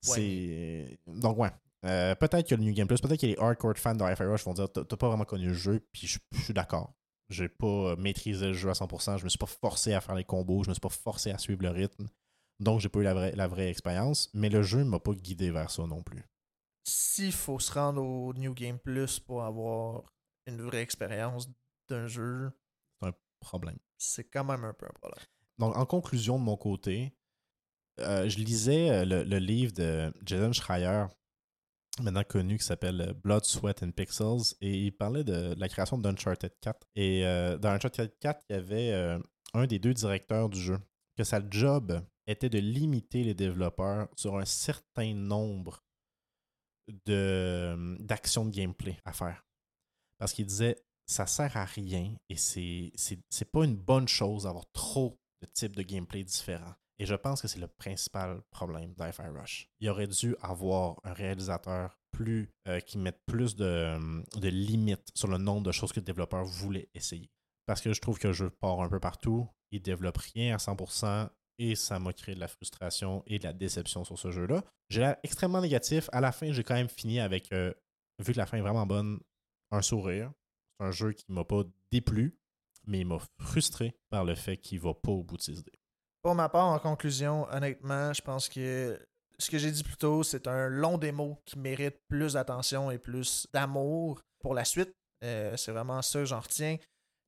C'est. Donc, ouais. Euh, peut-être que le New Game Plus, peut-être que les hardcore fans de Hi-Fi Rush vont dire T'as pas vraiment connu le jeu, puis je, je suis d'accord. J'ai pas euh, maîtrisé le jeu à 100%, je me suis pas forcé à faire les combos, je me suis pas forcé à suivre le rythme. Donc, j'ai pas eu la vraie, la vraie expérience, mais le jeu m'a pas guidé vers ça non plus. S'il faut se rendre au New Game Plus pour avoir une vraie expérience d'un jeu, Problème. c'est quand même un peu un problème. Donc, en conclusion de mon côté, euh, je lisais le, le livre de Jason Schreier, maintenant connu, qui s'appelle euh, Blood, Sweat and Pixels, et il parlait de, la création d'Uncharted 4. Et euh, dans Uncharted 4, il y avait euh, un des deux directeurs du jeu, que sa job était de limiter les développeurs sur un certain nombre d'actions de gameplay à faire. Parce qu'il disait, ça sert à rien et c'est pas une bonne chose d'avoir trop de types de gameplay différents. Et je pense que c'est le principal problème d'Hi-Fi Rush. Il aurait dû avoir un réalisateur plus euh, qui mette plus de, de limites sur le nombre de choses que le développeur voulait essayer. Parce que je trouve que le jeu part un peu partout, il développe rien à 100% et ça m'a créé de la frustration et de la déception sur ce jeu-là. J'ai l'air extrêmement négatif. À la fin, j'ai quand même fini avec, euh, vu que la fin est vraiment bonne, un sourire. C'est un jeu qui m'a pas déplu, mais il m'a frustré par le fait qu'il va pas au bout de ses idées. Pour ma part, en conclusion, honnêtement, je pense que ce que j'ai dit plus tôt, c'est un long démo qui mérite plus d'attention et plus d'amour pour la suite. Euh, c'est vraiment ça que j'en retiens.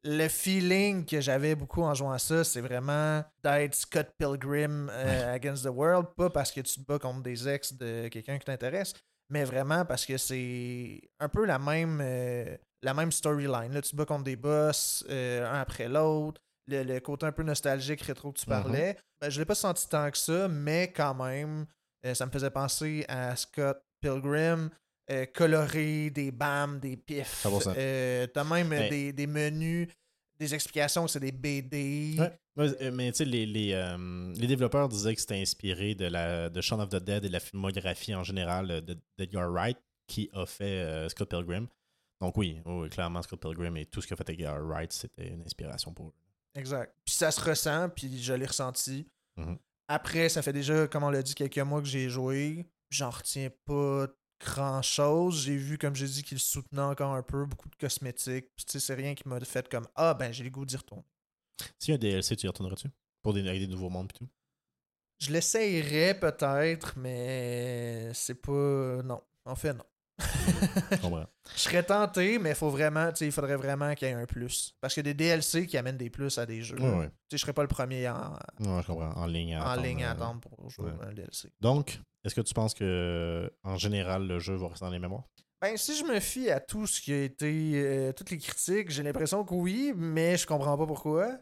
le feeling que j'avais beaucoup en jouant à ça, c'est vraiment d'être Scott Pilgrim euh, Against the World, pas parce que tu te bats contre des ex de quelqu'un qui t'intéresse, mais vraiment parce que c'est un peu la même, euh, la même storyline. Là, tu te bats contre des boss, un après l'autre. Le, côté un peu nostalgique, rétro que tu Mm-hmm. parlais, ben, je l'ai pas senti tant que ça, mais quand même, euh, ça me faisait penser à Scott Pilgrim. euh, coloré, des bams, des pifs. 100%. Euh, T'as même Mais- des, des menus, des explications c'est des BD. Ouais. Ouais, euh, mais tu sais, les, les, euh, les développeurs disaient que c'était inspiré de, la, de Shaun of the Dead et de la filmographie en général de- d'Edgar Wright qui a fait Scott Pilgrim. Donc oui, oui, clairement, Scott Pilgrim et tout ce qu'a fait Edgar Wright, c'était une inspiration pour eux. Exact. Puis ça se ressent, puis je l'ai ressenti. Mhm. Après, ça fait déjà, comme on l'a dit, quelques mois que j'ai joué. J'en retiens pas grand chose. J'ai vu, comme j'ai dit, qu'il soutenait encore un peu, beaucoup de cosmétiques. Puis, tu sais, c'est rien qui m'a fait comme Ah, ben, j'ai le goût d'y retourner. S'il y a un DLC, tu y retourneras-tu Pour des, avec des nouveaux mondes et tout? Je l'essayerais peut-être, mais c'est pas. Non. En fait, non. Je comprends. Je serais tenté, mais faut vraiment, il faudrait vraiment qu'il y ait un plus. Parce qu'il y a des DLC qui amènent des plus à des jeux. Tu sais, je serais pas le premier en, Ouais, je comprends. En ligne à en attendre, ligne à euh, attendre pour jouer ouais. un DLC. Donc, est-ce que tu penses que en général le jeu va rester dans les mémoires? Ben, si je me fie à tout ce qui a été. euh, toutes les critiques, j'ai l'impression que oui, mais je comprends pas pourquoi.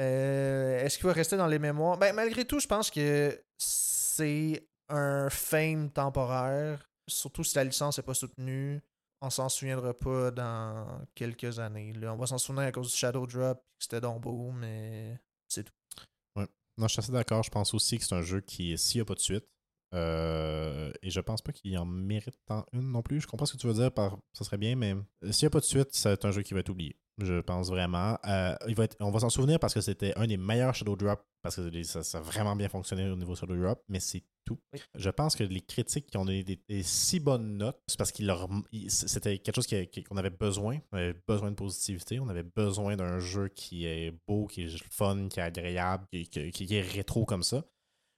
Euh, Est-ce qu'il va rester dans les mémoires? Ben, malgré tout, je pense que c'est un fame temporaire. Surtout si la licence n'est pas soutenue. On s'en souviendra pas dans quelques années. On va s'en souvenir à cause du Shadow Drop, que c'était donc beau, mais c'est tout. Non, je suis assez d'accord. Je pense aussi que c'est un jeu qui, s'il n'y a pas de suite, euh, et je pense pas qu'il en mérite tant une non plus. Je comprends ce que tu veux dire par ça serait bien, mais euh, s'il n'y a pas de suite, c'est un jeu qui va être oublié. Je pense vraiment. Euh, il va être, on va s'en souvenir parce que c'était un des meilleurs Shadow Drop, parce que ça, ça a vraiment bien fonctionné au niveau Shadow Drop, mais c'est tout. Oui. Je pense que les critiques qui ont donné des, des si bonnes notes, c'est parce qu'il il- c'était quelque chose qu'on avait besoin. On avait besoin de positivité. On avait besoin d'un jeu qui est beau, qui est fun, qui est agréable, qui, qui- qui est rétro comme ça.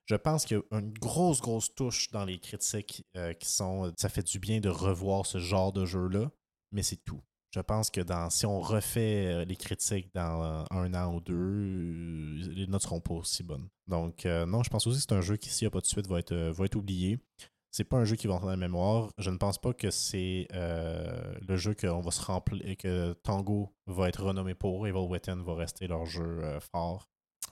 Je pense qu'il y a une grosse, grosse touche dans les critiques euh, qui sont. Ça fait du bien de revoir ce genre de jeu-là, mais c'est tout. Je pense que dans, si on refait euh, les critiques dans euh, un an ou deux, euh, les notes seront pas aussi bonnes. Donc, non, je pense aussi que c'est un jeu qui, s'il n'y a pas de suite, va être, va être oublié. C'est pas un jeu qui va entrer dans la mémoire. Je ne pense pas que c'est le jeu qu'on va se remplir que Tango va être renommé pour. Evil Within va rester leur jeu fort.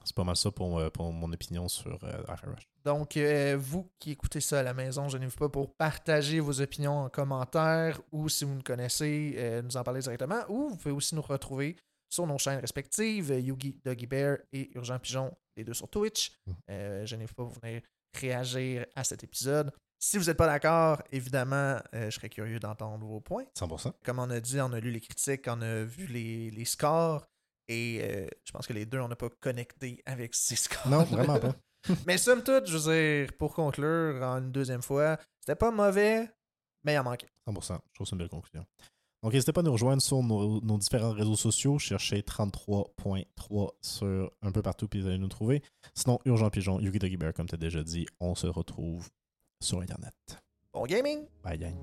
C'est pas mal ça pour, euh, pour mon opinion sur euh, Rush. Donc, euh, vous qui écoutez ça à la maison, je n'ai pas pour partager vos opinions en commentaire ou si vous nous connaissez, euh, nous en parler directement. Ou vous pouvez aussi nous retrouver sur nos chaînes respectives, Yugi, Doggy Bear et Urgent Pigeon, les deux sur Twitch. Euh, je n'ai pas pour venir réagir à cet épisode. Si vous n'êtes pas d'accord, évidemment, euh, je serais curieux d'entendre vos points. 100%. Comme on a dit, on a lu les critiques, on a vu les, les scores. Et euh, je pense que les deux, on n'a pas connecté avec ces scores. Non, vraiment pas. mais somme toute, je veux dire, pour conclure en une deuxième fois, c'était pas mauvais, mais il en manquait. 100%, je trouve que c'est une belle conclusion. Donc, n'hésitez pas à nous rejoindre sur nos, différents réseaux sociaux. Cherchez 33.3 sur un peu partout, puis vous allez nous trouver. Sinon, Urgent Pigeon, Yuki Doggy Bear, comme tu as déjà dit, on se retrouve sur Internet. Bon gaming! Bye, gang!